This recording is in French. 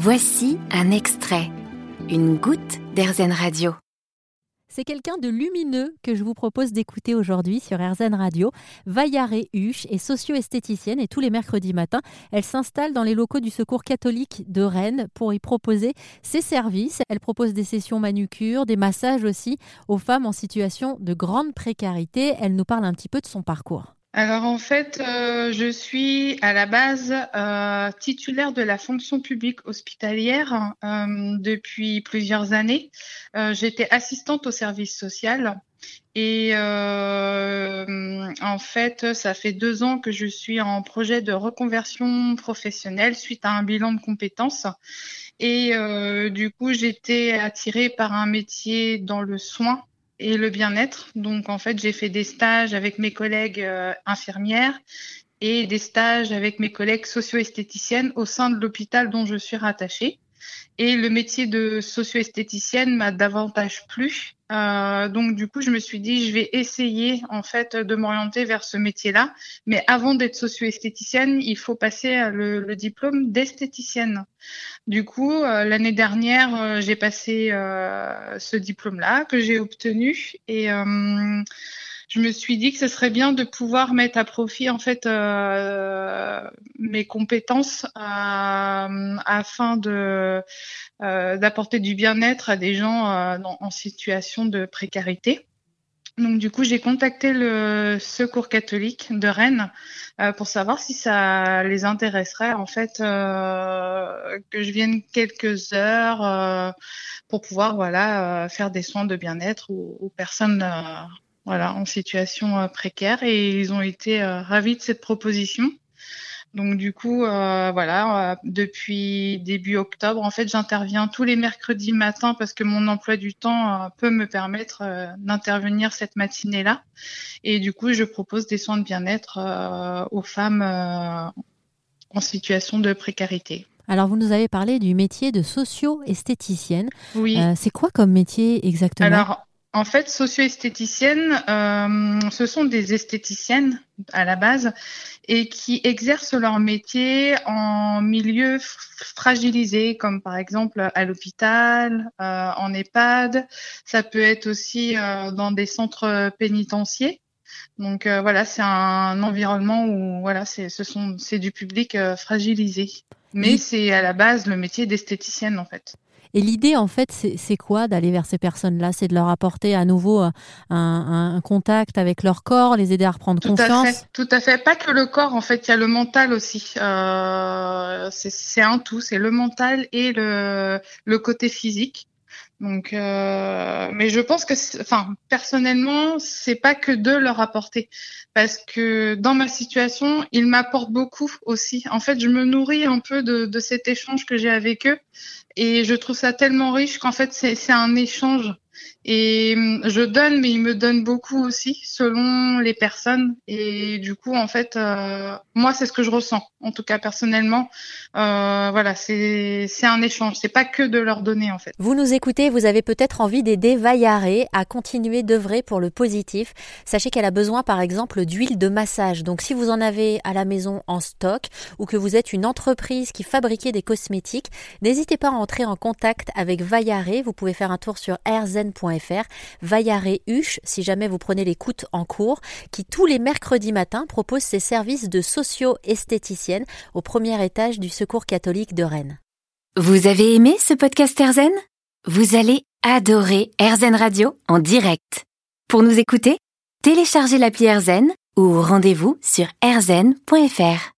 Voici un extrait, une goutte d'Airzen Radio. C'est quelqu'un de lumineux que je vous propose d'écouter aujourd'hui sur RZN Radio. Vaillaré Huche est socio-esthéticienne et tous les mercredis matins, elle s'installe dans les locaux du Secours catholique de Rennes pour y proposer ses services. Elle propose des sessions manucure, des massages aussi aux femmes en situation de grande précarité. Elle nous parle un petit peu de son parcours. Alors en fait, euh, je suis à la base euh, titulaire de la fonction publique hospitalière euh, depuis plusieurs années. J'étais assistante au service social et en fait, ça fait deux ans que je suis en projet de reconversion professionnelle suite à un bilan de compétences. Et du coup, j'étais attirée par un métier dans le soin et le bien-être. Donc, en fait, j'ai fait des stages avec mes collègues euh, infirmières et des stages avec mes collègues socio-esthéticiennes au sein de l'hôpital dont je suis rattachée. Et le métier de socio-esthéticienne m'a davantage plu. Euh, donc du coup, je me suis dit, je vais essayer en fait de m'orienter vers ce métier-là. Mais avant d'être socio-esthéticienne, il faut passer le, le diplôme d'esthéticienne. Du coup, euh, l'année dernière, euh, j'ai passé euh, ce diplôme-là que j'ai obtenu et je me suis dit que ce serait bien de pouvoir mettre à profit en fait euh, mes compétences euh, afin de euh, d'apporter du bien-être à des gens en situation de précarité. Donc du coup, j'ai contacté le Secours catholique de Rennes pour savoir si ça les intéresserait en fait que je vienne quelques heures pour pouvoir voilà faire des soins de bien-être aux, aux personnes voilà, en situation euh, précaire et ils ont été euh, ravis de cette proposition. Donc du coup, euh, voilà, depuis début octobre, en fait, j'interviens tous les mercredis matins parce que mon emploi du temps peut me permettre d'intervenir cette matinée-là. Et du coup, je propose des soins de bien-être aux femmes en situation de précarité. Alors, vous nous avez parlé du métier de socio-esthéticienne. Oui. c'est quoi comme métier exactement? Alors, en fait, socio-esthéticiennes, euh, ce sont des esthéticiennes à la base et qui exercent leur métier en milieu fragilisé, comme par exemple à l'hôpital, euh, en EHPAD. Ça peut être aussi euh, dans des centres pénitentiaires. Donc voilà, c'est un environnement où voilà, c'est ce sont c'est du public fragilisé. Mais c'est à la base le métier d'esthéticienne en fait. Et l'idée, en fait, c'est quoi d'aller vers ces personnes-là? C'est de leur apporter à nouveau euh, un, contact avec leur corps, les aider à reprendre tout confiance? à fait, Tout à fait. Pas que le corps, en fait, il y a le mental aussi. Euh, c'est un tout, c'est le mental et le, le côté physique. Donc, euh, mais je pense que, enfin, personnellement, c'est pas que de leur apporter, parce que dans ma situation, ils m'apportent beaucoup aussi. En fait, je me nourris un peu de, de cet échange que j'ai avec eux, et je trouve ça tellement riche qu'en fait, c'est un échange. Et hum, je donne, mais il me donne beaucoup aussi, selon les personnes. Et du coup, en fait, euh, moi, c'est ce que je ressens. En tout cas, personnellement, euh, voilà, c'est un échange. C'est pas que de leur donner, en fait. Vous nous écoutez, vous avez peut-être envie d'aider Vaillaré à continuer d'œuvrer pour le positif. Sachez qu'elle a besoin, par exemple, d'huile de massage. Donc, si vous en avez à la maison en stock ou que vous êtes une entreprise qui fabriquait des cosmétiques, n'hésitez pas à entrer en contact avec Vaillaré. Vous pouvez faire un tour sur rzen.com Vaillaré Huche, si jamais vous prenez l'écoute en cours, qui tous les mercredis matins propose ses services de socio-esthéticienne au premier étage du Secours catholique de Rennes. Vous avez aimé ce podcast Erzen Vous allez adorer Erzen Radio en direct. Pour nous écouter, téléchargez l'appli Erzen ou rendez-vous sur erzen.fr.